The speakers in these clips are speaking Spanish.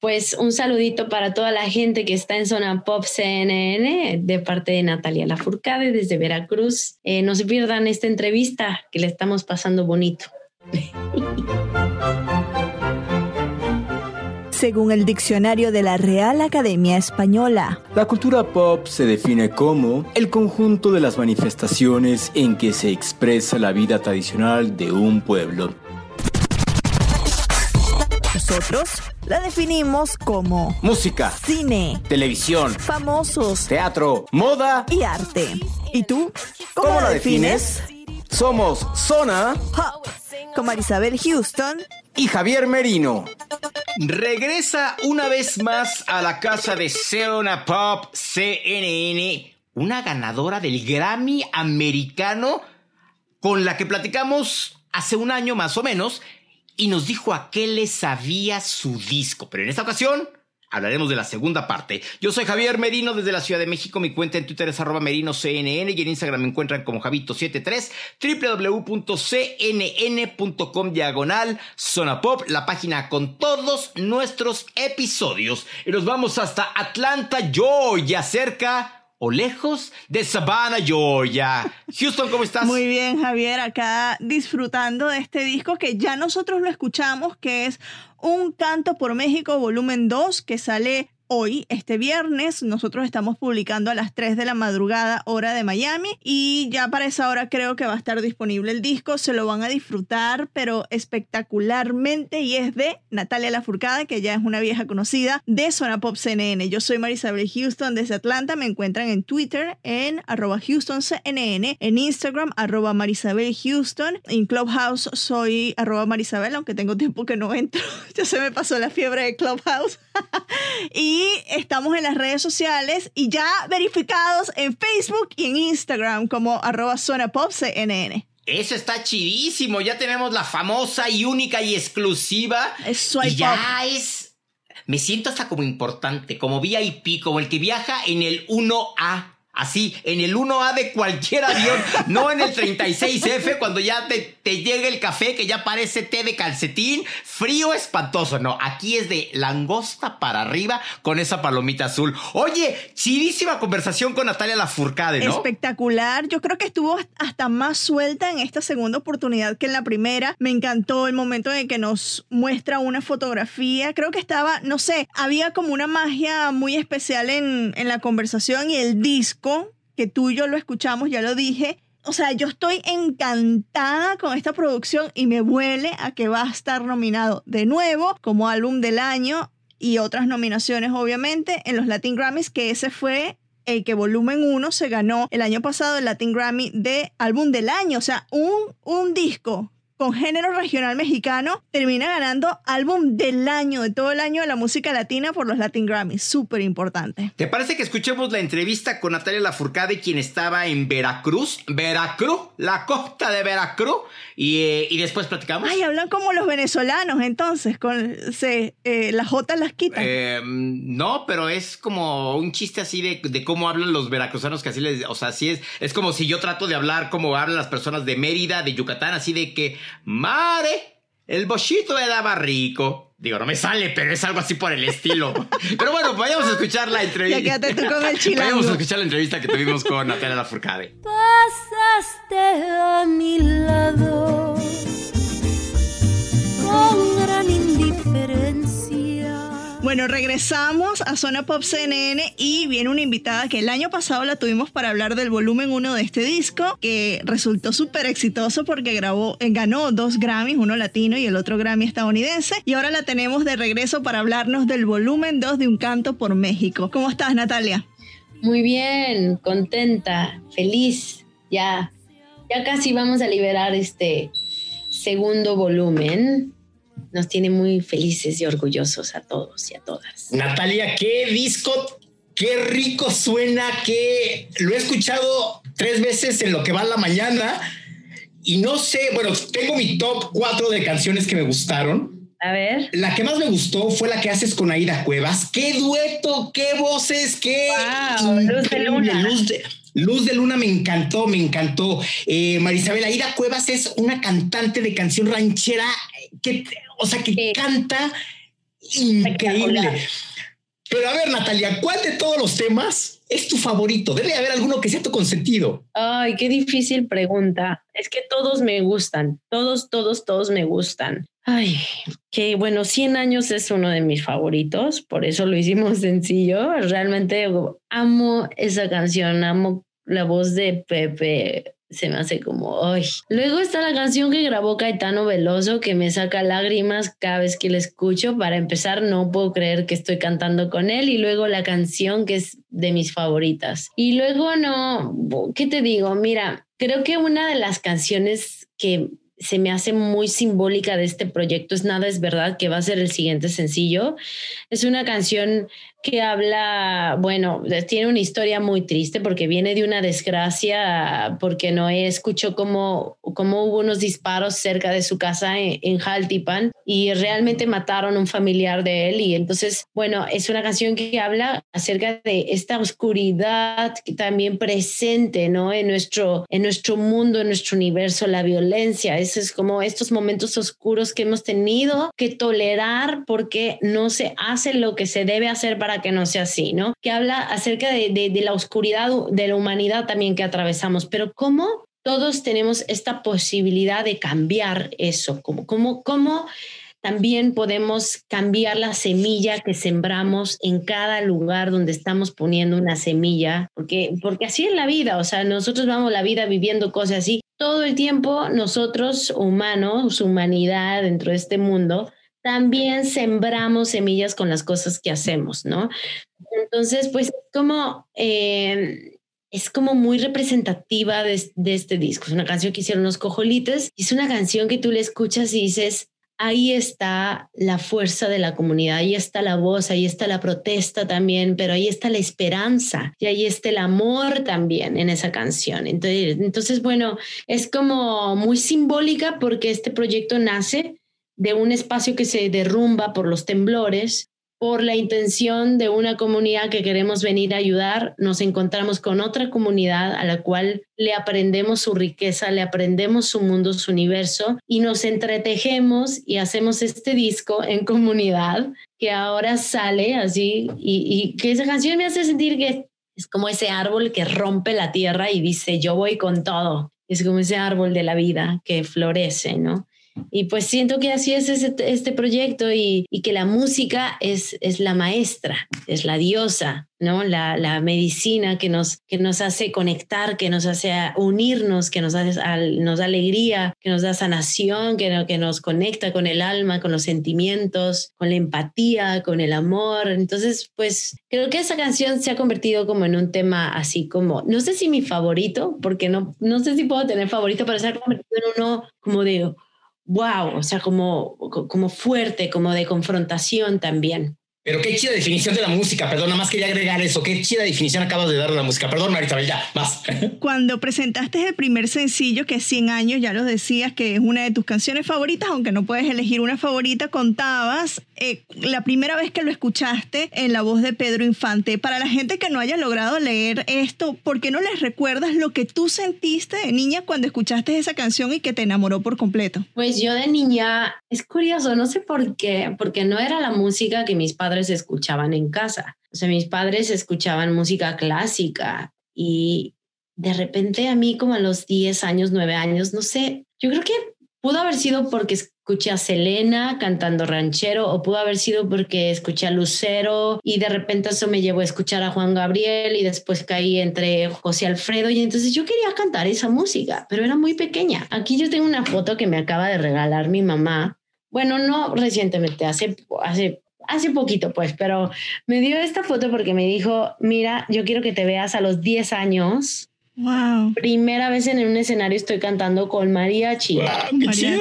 Pues un saludito para toda la gente que está en Zona Pop CNN de parte de Natalia Lafourcade desde Veracruz. Eh, no se pierdan esta entrevista que le estamos pasando bonito. según el diccionario de la Real Academia Española. La cultura pop se define como el conjunto de las manifestaciones en que se expresa la vida tradicional de un pueblo. Nosotros la definimos como música, cine, televisión, famosos, teatro, moda y arte. ¿Y tú? ¿Cómo, la defines? Somos Zona Pop con Marisabel Houston y Javier Merino. Regresa una vez más a la casa de Zona Pop CNN, una ganadora del Grammy americano con la que platicamos hace un año más o menos y nos dijo a qué le sabía su disco. Pero en esta ocasión Hablaremos de la segunda parte. Yo soy Javier Merino desde la Ciudad de México. Mi cuenta en Twitter es arroba merinoCNN y en Instagram me encuentran como Javito73, www.cnn.com diagonal Zona Pop, la página con todos nuestros episodios. Y nos vamos hasta Atlanta, Georgia, cerca o lejos de Savannah, Georgia. Houston, ¿cómo estás? Muy bien, Javier, acá disfrutando de este disco que ya nosotros lo escuchamos, que es Un Canto por México, volumen 2, que sale hoy, este viernes. Nosotros estamos publicando a las 3 de la madrugada, hora de Miami. Y ya para esa hora creo que va a estar disponible el disco. Se lo van a disfrutar, pero espectacularmente. Y es de Natalia Lafourcade, que ya es una vieja conocida de Zona Pop CNN. Yo soy Marisabel Houston desde Atlanta. Me encuentran en Twitter en arroba HoustonCNN, en Instagram arroba Marisabel Houston. En Clubhouse soy arroba Marisabel, aunque tengo tiempo que no entro. ya se me pasó la fiebre de Clubhouse. y estamos en las redes sociales y ya verificados en Facebook y en Instagram como arroba zona pop CNN. Eso está chidísimo. Ya tenemos la famosa y única y exclusiva. Es y ya es. Me siento hasta como importante, como VIP, como el que viaja en el 1A. Así, en el 1A de cualquier avión, no en el 36F, cuando ya te, te, llega el café que ya parece té de calcetín, frío espantoso. No, aquí es de langosta para arriba con esa palomita azul. Oye, chidísima conversación con Natalia Lafourcade, ¿no? Espectacular. Yo creo que estuvo hasta más suelta en esta segunda oportunidad que en la primera. Me encantó el momento en que nos muestra una fotografía. Creo que estaba, no sé, había como una magia muy especial en, en la conversación y el disco que tú y yo lo escuchamos, ya lo dije. O sea, yo estoy encantada con esta producción y me huele a que va a estar nominado de nuevo como álbum del año y otras nominaciones, obviamente, en los Latin Grammys, que ese fue el que volumen 1 se ganó el año pasado el Latin Grammy de álbum del año. O sea, un, un disco con género regional mexicano, termina ganando álbum del año, de todo el año de la música latina por los Latin Grammys. Súper importante. ¿Te parece que escuchemos la entrevista con Natalia Lafourcade, quien estaba en Veracruz? Veracruz, la costa de Veracruz. Y, eh, después platicamos. Ay, hablan como los venezolanos, entonces, con se, eh, las J las quitan. Eh, no, pero es como un chiste así de, de, cómo hablan los veracruzanos, que así les. O sea, así es. Es como si yo trato de hablar como hablan las personas de Mérida, de Yucatán, así de que Mare, el bochito daba rico. Digo, no me sale, pero es algo así por el estilo. Pero bueno, vayamos a escuchar la entrevista. Ya quédate tú con el chilango. Vayamos a escuchar la entrevista que tuvimos con Natalia Lafourcade. Pasaste a mi lado con gran indiferencia bueno, regresamos a Zona Pop CNN y viene una invitada que el año pasado la tuvimos para hablar del volumen 1 de este disco, que resultó súper exitoso porque grabó, eh, ganó dos Grammys, uno latino y el otro Grammy estadounidense. Y ahora la tenemos de regreso para hablarnos del volumen 2 de Un Canto por México. ¿Cómo estás, Natalia? Muy bien, contenta, feliz. Ya, ya casi vamos a liberar este segundo volumen nos tiene muy felices y orgullosos a todos y a todas. Natalia, qué disco, qué rico suena, que lo he escuchado tres veces en lo que va la mañana y no sé, bueno, tengo mi top cuatro de canciones que me gustaron. A ver. La que más me gustó fue la que haces con Aida Cuevas. ¡Qué dueto! ¡Qué voces! ¡Qué Wow, Luz de Luna. Luz de, Luz de Luna me encantó, me encantó. Eh, Marisabel Aida Cuevas es una cantante de canción ranchera que, o sea, que Sí. canta increíble. Pero a ver, Natalia, ¿cuál de todos los temas es tu favorito? Debe haber alguno que sea tu consentido. Ay, qué difícil pregunta. Es que todos me gustan. Todos, todos, todos me gustan. Ay, que bueno, 100 años es uno de mis favoritos, por eso lo hicimos sencillo. Realmente amo esa canción, amo la voz de Pepe. Se me hace como, ay. Luego está la canción que grabó Caetano Veloso, que me saca lágrimas cada vez que la escucho. Para empezar, no puedo creer que estoy cantando con él. Y luego la canción que es de mis favoritas. Y luego no, ¿qué te digo? Mira, creo que una de las canciones que se me hace muy simbólica de este proyecto es Nada es verdad, que va a ser el siguiente sencillo. Es una canción que habla, bueno, tiene una historia muy triste porque viene de una desgracia, porque Noé escuchó como, como hubo unos disparos cerca de su casa en, en Jaltipan y realmente mataron a un familiar de él. Y entonces, bueno, es una canción que habla acerca de esta oscuridad que también presente, ¿no? En nuestro, en nuestro mundo, en nuestro universo, la violencia. Eso es como estos momentos oscuros que hemos tenido que tolerar porque no se hace lo que se debe hacer para que no sea así, ¿no? Que habla acerca de, la oscuridad de la humanidad también que atravesamos, pero cómo todos tenemos esta posibilidad de cambiar eso, como, como, cómo también podemos cambiar la semilla que sembramos en cada lugar donde estamos poniendo una semilla, porque, porque así es la vida, o sea, nosotros vamos la vida viviendo cosas así. Todo el tiempo nosotros, humanos, humanidad dentro de este mundo, también sembramos semillas con las cosas que hacemos, ¿no? Entonces, pues como... Eh, es como muy representativa de, de, este disco. Es una canción que hicieron los cojolites. Es una canción que tú le escuchas y dices, ahí está la fuerza de la comunidad, ahí está la voz, ahí está la protesta también, pero ahí está la esperanza y ahí está el amor también en esa canción. Entonces, entonces bueno, es como muy simbólica porque este proyecto nace de un espacio que se derrumba por los temblores, por la intención de una comunidad que queremos venir a ayudar, nos encontramos con otra comunidad a la cual le aprendemos su riqueza, le aprendemos su mundo, su universo y nos entretejemos y hacemos este disco en comunidad que ahora sale así y, y que esa canción me hace sentir que es como ese árbol que rompe la tierra y dice yo voy con todo. Es como ese árbol de la vida que florece, ¿no? Y pues siento que así es este, este proyecto y, y, que la música es, es la maestra, es la diosa, ¿no? La, la, medicina que nos, que nos hace conectar, que nos hace unirnos, que nos, hace, nos da alegría, que nos da sanación, que, que nos conecta con el alma, con los sentimientos, con la empatía, con el amor. Entonces, pues creo que esa canción se ha convertido como en un tema así como, no sé si mi favorito, porque no, no sé si puedo tener favorito, pero se ha convertido en uno como de wow, o sea, como, como fuerte, como de confrontación también. Pero qué chida definición de la música, perdón, nada más quería agregar eso, qué chida definición acabas de dar de la música. Perdón, Marisabel, ya, más. Cuando presentaste el primer sencillo, que es 100 años, ya lo decías, que es una de tus canciones favoritas, aunque no puedes elegir una favorita, contabas eh, la primera vez que lo escuchaste en la voz de Pedro Infante. Para la gente que no haya logrado leer esto, ¿por qué no les recuerdas lo que tú sentiste de niña cuando escuchaste esa canción y que te enamoró por completo? Pues yo de niña, es curioso, no sé por qué, porque no era la música que mis padres escuchaban en casa. O sea, mis padres escuchaban música clásica y de repente a mí como a los 10 años, 9 años, no sé, yo creo que pudo haber sido porque escuché a Selena cantando ranchero o pudo haber sido porque escuché a Lucero y de repente eso me llevó a escuchar a Juan Gabriel y después caí entre José Alfredo y entonces yo quería cantar esa música, pero era muy pequeña. Aquí yo tengo una foto que me acaba de regalar mi mamá. Bueno, no recientemente, hace, hace hace poquito, pues, pero me dio esta foto porque me dijo, mira, yo quiero que te veas a los 10 años. Wow. Primera vez en un escenario estoy cantando con mariachi. Wow, qué chido.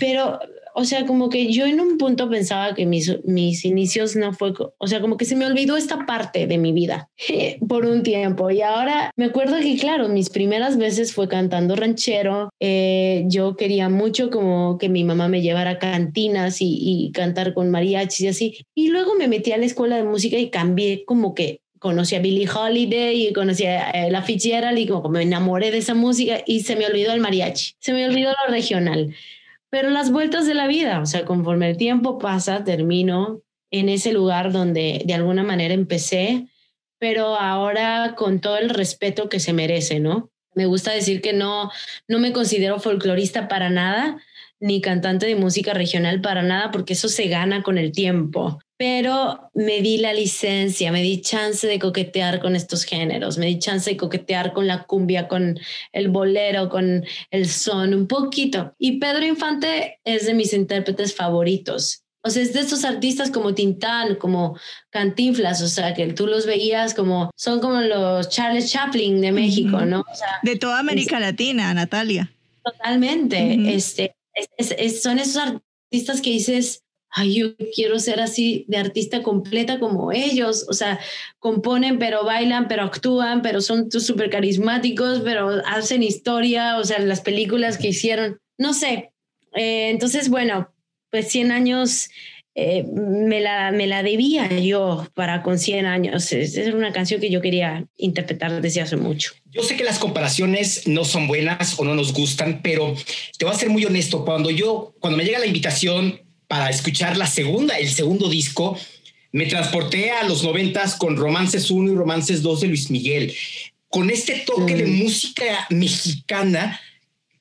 Pero, o sea, como que yo en un punto pensaba que mis, mis inicios no fue, o sea, como que se me olvidó esta parte de mi vida por un tiempo. Y ahora me acuerdo que, claro, mis primeras veces fue cantando ranchero. Eh, yo quería mucho como que mi mamá me llevara a cantinas y, y cantar con mariachis y así. Y luego me metí a la escuela de música y cambié como que conocí a Billie Holiday y conocí a la Fitzgerald y como me enamoré de esa música y se me olvidó el mariachi, se me olvidó lo regional. Pero las vueltas de la vida, o sea, conforme el tiempo pasa, termino en ese lugar donde de alguna manera empecé, pero ahora con todo el respeto que se merece, ¿no? Me gusta decir que no, no me considero folclorista para nada, ni cantante de música regional para nada, porque eso se gana con el tiempo pero me di la licencia, me di chance de coquetear con estos géneros, me di chance de coquetear con la cumbia, con el bolero, con el son, un poquito. Y Pedro Infante es de mis intérpretes favoritos. O sea, es de estos artistas como Tintán, como Cantinflas, o sea, que tú los veías como, son como los Charles Chaplin de México, ¿no? de toda América Latina, Natalia. Totalmente. este, son esos artistas que dices, ay, yo quiero ser así de artista completa como ellos, o sea, componen, pero bailan, pero actúan, pero son súper carismáticos, pero hacen historia, o sea, las películas que hicieron, no sé. Eh, entonces, bueno, pues 100 años eh, me, la, me la debía yo para con 100 años. Es, es una canción que yo quería interpretar desde hace mucho. Yo sé que las comparaciones no son buenas o no nos gustan, pero te voy a ser muy honesto. Cuando yo, cuando me llega la invitación para escuchar la segunda, el segundo disco, me transporté a los noventas con Romances 1 y Romances 2 de Luis Miguel, con este toque de música mexicana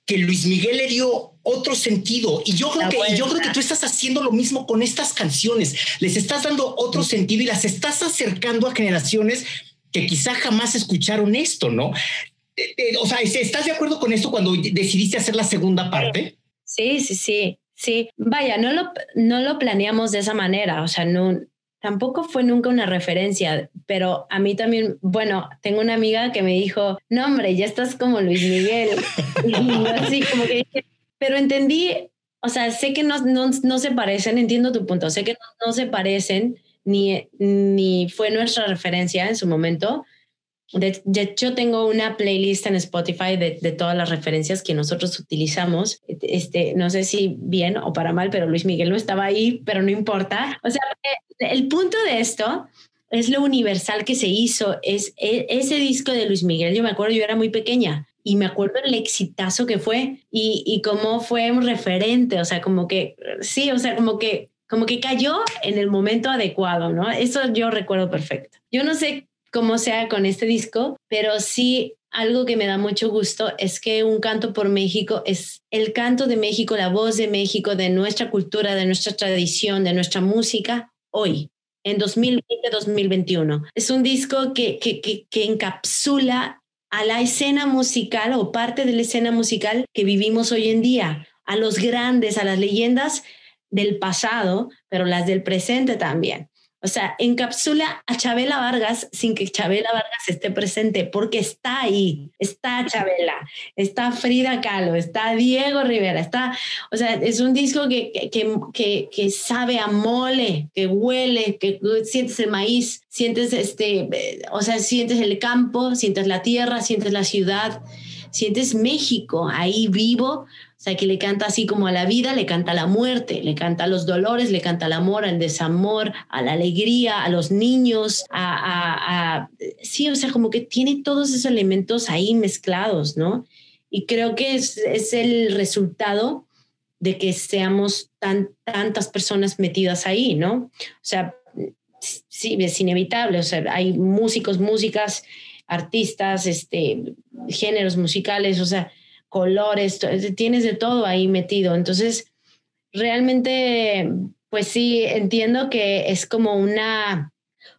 que Luis Miguel le dio otro sentido. Y yo creo, que, yo creo que tú estás haciendo lo mismo con estas canciones. Les estás dando otro sentido y las estás acercando a generaciones que quizá jamás escucharon esto, ¿no? Eh, eh, o sea, ¿estás de acuerdo con esto cuando decidiste hacer la segunda parte? Sí, sí, sí. Sí, vaya, no lo, no lo planeamos de esa manera, o sea, no, tampoco fue nunca una referencia, pero a mí también, bueno, tengo una amiga que me dijo, no hombre, ya estás como Luis Miguel. y así como que dije, pero entendí, o sea, sé que no, no, no se parecen, entiendo tu punto, sé que no, no se parecen, ni, ni fue nuestra referencia en su momento, de, hecho, tengo una playlist en Spotify de, de, todas las referencias que nosotros utilizamos. Este, no sé si bien o para mal, pero Luis Miguel no estaba ahí, pero no importa. O sea, el punto de esto es lo universal que se hizo. Es e, ese disco de Luis Miguel. Yo me acuerdo, yo era muy pequeña y me acuerdo el exitazo que fue y, y cómo fue un referente. O sea, como que sí, o sea, como que como que cayó en el momento adecuado, ¿no? Eso yo recuerdo perfecto. Yo no sé cómo sea con este disco, pero sí algo que me da mucho gusto es que un canto por México es el canto de México, la voz de México, de nuestra cultura, de nuestra tradición, de nuestra música hoy, en 2020-2021. Es un disco que, que, que, que encapsula a la escena musical o parte de la escena musical que vivimos hoy en día, a los grandes, a las leyendas del pasado, pero las del presente también. O sea, encapsula a Chabela Vargas sin que Chabela Vargas esté presente, porque está ahí, está Chabela, está Frida Kahlo, está Diego Rivera, está, o sea, es un disco que, que, que, que sabe a mole, que huele, que sientes el maíz, sientes este, o sea, sientes el campo, sientes la tierra, sientes la ciudad, sientes México ahí vivo, sea, que le canta así como a la vida, le canta a la muerte, le canta a los dolores, le canta al amor, al desamor, a la alegría, a los niños, a, sí, o sea, como que tiene todos esos elementos ahí mezclados, ¿no? Y creo que es, es el resultado de que seamos tan, tantas personas metidas ahí, ¿no? O sea, sí, es inevitable, o sea, hay músicos, músicas, artistas, este, géneros musicales, o sea, colores, tienes de todo ahí metido. Entonces, realmente, pues sí, entiendo que es como una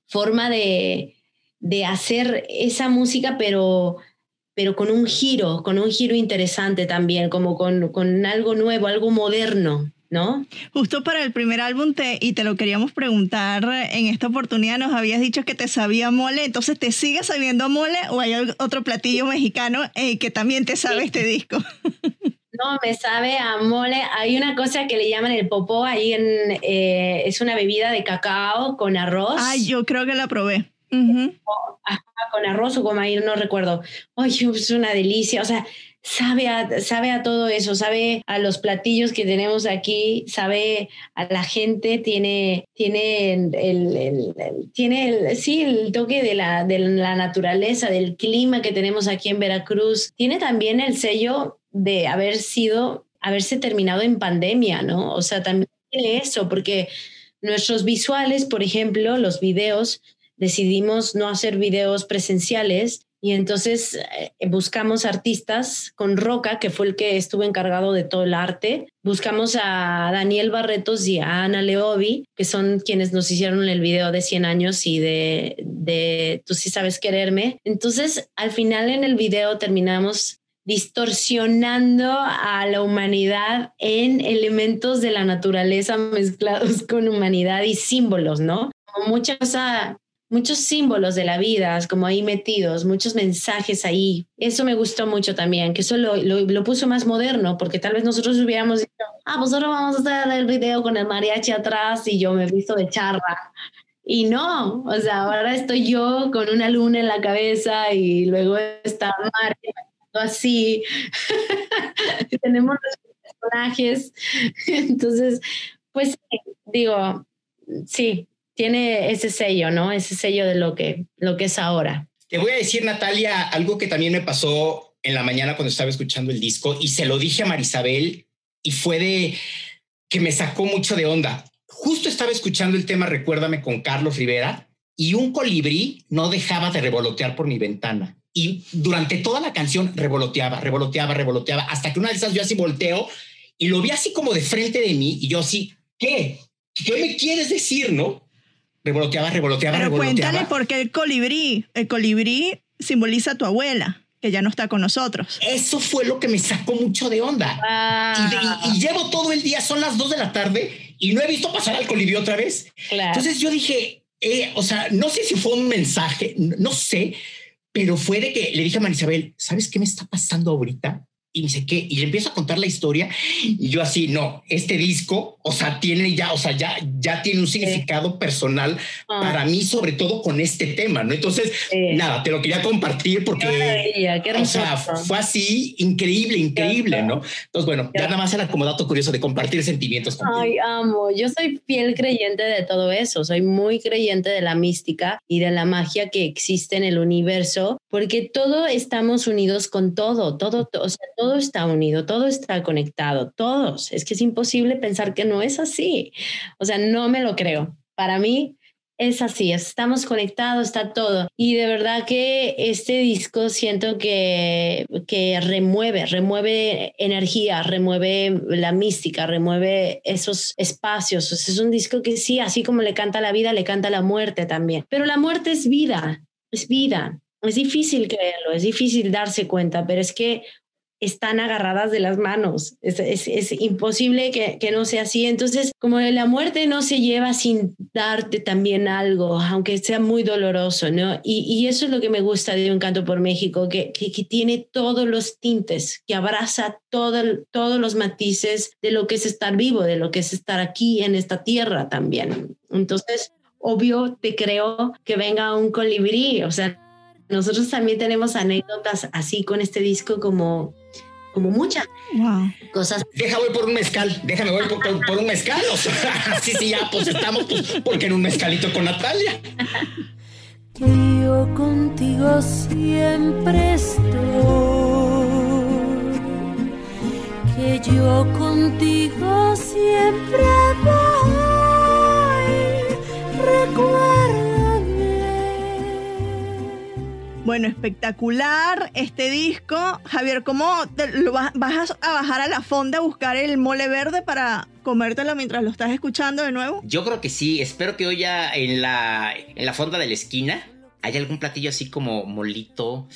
forma de, de hacer esa música, pero, pero con un giro, con un giro interesante también, como con, con algo nuevo, algo moderno. ¿No? Justo para el primer álbum te, y te lo queríamos preguntar en esta oportunidad, nos habías dicho que te sabía mole, entonces ¿te sigue sabiendo mole o hay otro platillo mexicano eh, que también te sabe este disco? No, me sabe a mole. Hay una cosa que le llaman el popó ahí en eh, es una bebida de cacao con arroz. Ay, yo creo que la probé. Ujú. Ajá, con arroz o con maíz, no recuerdo. Ay, es una delicia. O sea, sabe a, sabe a todo eso, sabe a los platillos que tenemos aquí, sabe a la gente, tiene, tiene el, el- tiene el, sí, el toque de la, de la naturaleza, del clima que tenemos aquí en Veracruz. Tiene también el sello de haber sido, haberse terminado en pandemia, ¿no? O sea, también tiene eso, porque nuestros visuales, por ejemplo, los videos, decidimos no hacer videos presenciales y entonces eh, buscamos artistas con Roca, que fue el que estuvo encargado de todo el arte. Buscamos a Daniel Barretos y a Ana Leobi, que son quienes nos hicieron el video de 100 años y de, de Tú sí sabes quererme. Entonces, al final en el video terminamos distorsionando a la humanidad en elementos de la naturaleza mezclados con humanidad y símbolos, ¿no? Como mucha cosa muchos símbolos de la vida, como ahí metidos, muchos mensajes ahí. Eso me gustó mucho también, que eso lo, lo, lo puso más moderno, porque tal vez nosotros hubiéramos dicho, ah, pues ahora vamos a hacer el video con el mariachi atrás y yo me he visto de charra. Y no, o sea, ahora estoy yo con una luna en la cabeza y luego está Mario así. Tenemos los personajes. Entonces, pues digo, sí, tiene ese sello, ¿no? Ese sello de lo que, lo que es ahora. Te voy a decir, Natalia, algo que también me pasó en la mañana cuando estaba escuchando el disco y se lo dije a Marisabel y fue de que me sacó mucho de onda. Justo estaba escuchando el tema Recuérdame con Carlos Rivera y un colibrí no dejaba de revolotear por mi ventana. Y durante toda la canción revoloteaba, revoloteaba, revoloteaba, hasta que una de esas yo así volteo y lo vi así como de frente de mí y yo así, ¿qué? ¿Qué me quieres decir, no? Revoloteaba, revoloteaba, Pero revoloteaba. cuéntale por qué el colibrí. El colibrí simboliza a tu abuela, que ya no está con nosotros. Eso fue lo que me sacó mucho de onda. Y, de- y- y llevo todo el día, son las dos de la tarde y no he visto pasar al colibrí otra vez. claro. Entonces yo dije, eh, o sea, no sé si fue un mensaje, n- no sé, pero fue de que le dije a Marisabel, ¿sabes qué me está pasando ahorita? Y me dice, ¿qué? Y le empiezo a contar la historia y yo así, no, este disco, o sea, tiene ya, o sea, ya, ya tiene un significado personal Ah, para mí, sobre todo con este tema, ¿no? Entonces, nada, te lo quería compartir porque... maravilla, qué O sea, fue así, increíble, increíble, ¿no? Entonces, bueno, ya nada más era como dato curioso de compartir sentimientos contigo. Ay, amo. Yo soy fiel creyente de todo eso. Soy muy creyente de la mística y de la magia que existe en el universo, porque todo estamos unidos con todo. Todo, to- o sea, todo está unido, todo está conectado, todos. Es que es imposible pensar que no es así. O sea, no me lo creo. Para mí es así, estamos conectados, está todo. Y de verdad que este disco siento que, que remueve, remueve energía, remueve la mística, remueve esos espacios. Es un disco que sí, así como le canta la vida, le canta la muerte también. Pero la muerte es vida, es vida. Es difícil creerlo, es difícil darse cuenta, pero es que están agarradas de las manos. Es, es- imposible que, que no sea así. Entonces, como la muerte no se lleva sin darte también algo, aunque sea muy doloroso, ¿no? Y, y eso es lo que me gusta de Un Canto por México, que, que, que tiene todos los tintes, que abraza todo todos los matices de lo que es estar vivo, de lo que es estar aquí en esta tierra también. Entonces, obvio, te creo que venga un colibrí, o sea, nosotros también tenemos anécdotas así con este disco como, como muchas Wow. cosas. Deja voy por un mezcal, déjame voy por, por- por un mezcal. O sea, sí, sí, ya, pues estamos, pues, porque en un mezcalito con Natalia. que yo contigo siempre estoy, que yo contigo siempre voy, recuérdame. Bueno, espectacular este disco. Javier, ¿cómo te- lo vas, a bajar a la fonda a buscar el mole verde para comértelo mientras lo estás escuchando de nuevo? Yo creo que sí, espero que hoy ya en la, en la fonda de la esquina haya algún platillo así como molito.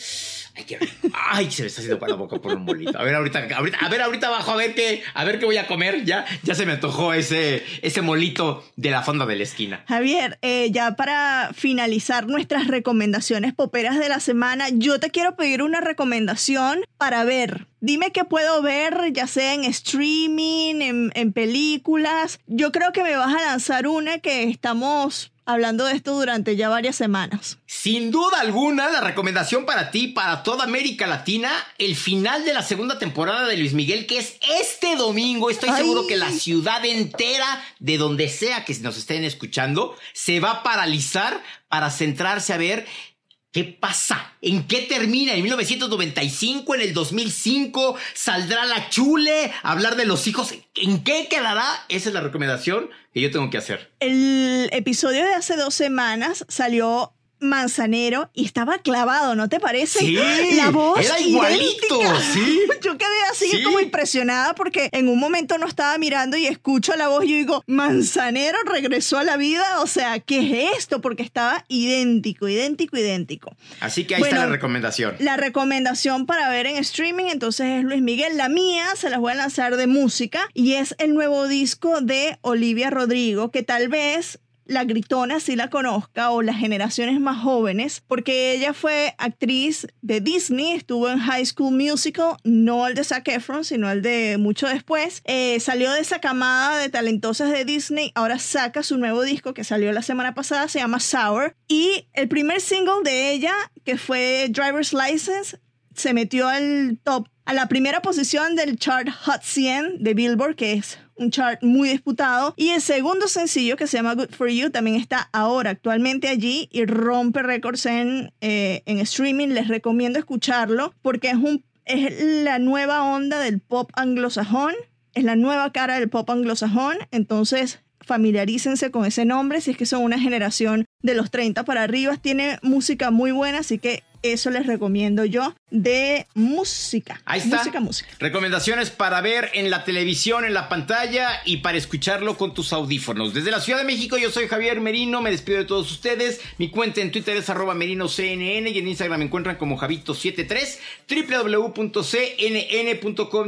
Ay, se me está haciendo para la boca por un molito. A ver, ahorita, a ver, ahorita abajo, a ver qué, a ver qué voy a comer. Ya, ya se me antojó ese, ese molito de la fonda de la esquina. Javier, eh, ya para finalizar nuestras recomendaciones poperas de la semana, yo te quiero pedir una recomendación para ver. Dime qué puedo ver, ya sea en streaming, en películas. Yo creo que me vas a lanzar una que estamos hablando de esto durante ya varias semanas. Sin duda alguna, la recomendación para ti, para toda América Latina, el final de la segunda temporada de Luis Miguel, que es este domingo. Estoy Ay. seguro que la ciudad entera, de donde sea que nos estén escuchando, se va a paralizar para centrarse a ver ¿Qué pasa? ¿En qué termina? ¿En 1995? ¿En el 2005? ¿Saldrá la chule? ¿Hablar de los hijos? ¿En qué quedará? Esa es la recomendación que yo tengo que hacer. El episodio de hace dos semanas salió Manzanero y estaba clavado, ¿no te parece? Sí, la voz era igualito, idéntica. sí. Yo quedé así Sí. como impresionada porque en un momento no estaba mirando y escucho la voz y yo digo, Manzanero regresó a la vida, o sea, ¿qué es esto? Porque estaba idéntico, idéntico, idéntico. Así que ahí Bueno, está la recomendación. La recomendación para ver en streaming entonces es Luis Miguel. La mía se las voy a lanzar de música y es el nuevo disco de Olivia Rodrigo, que tal vez la gritona sí la conozca o las generaciones más jóvenes, porque ella fue actriz de Disney, estuvo en High School Musical, no el de Zac Efron, sino el de mucho después. Eh, salió de esa camada de talentosas de Disney, ahora saca su nuevo disco que salió la semana pasada, se llama Sour, y el primer single de ella, que fue Driver's License, se metió al top, a la primera posición del chart Hot 100 de Billboard, que es un chart muy disputado. Y el segundo sencillo, que se llama Good For You, también está ahora actualmente allí y rompe récords en, eh, en streaming. Les recomiendo escucharlo porque es, un, es la nueva onda del pop anglosajón, es la nueva cara del pop anglosajón. Entonces, familiarícense con ese nombre si es que son una generación de los 30 para arriba. Tiene música muy buena, así que eso les recomiendo yo de música. Ahí está. Música, música. Recomendaciones para ver en la televisión, en la pantalla y para escucharlo con tus audífonos. Desde la Ciudad de México, yo soy Javier Merino, me despido de todos ustedes. Mi cuenta en Twitter es arroba merinoCNN y en Instagram me encuentran como Javito73, www.cnn.com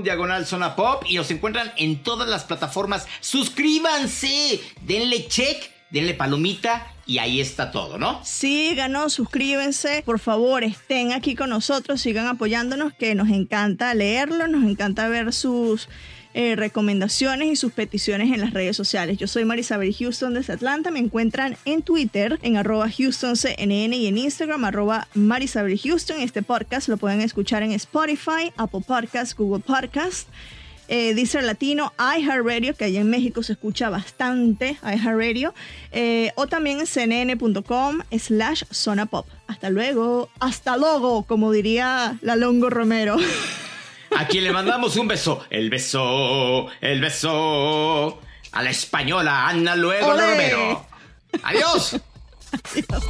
diagonal zona pop y nos encuentran en todas las plataformas. Suscríbanse, denle check, denle palomita y ahí está todo, ¿no? Síganos, suscríbanse, por favor, estén aquí con nosotros, sigan apoyándonos, que nos encanta leerlo, nos encanta ver sus eh, recomendaciones y sus peticiones en las redes sociales. Yo soy Marisabel Houston desde Atlanta, me encuentran en Twitter en arroba HoustonCNN y en Instagram arroba Marisabel Houston. Este podcast lo pueden escuchar en Spotify, Apple Podcast, Google Podcast. Eh, Deezer Latino, iHeartRadio, que allá en México se escucha bastante iHeartRadio, eh, o también en cnn.com slash zona pop. Hasta luego, hasta luego, como diría la Longo Romero. A quien le mandamos un beso. El beso, el beso. A la española Ana Luego. Romero. Adiós. Adiós.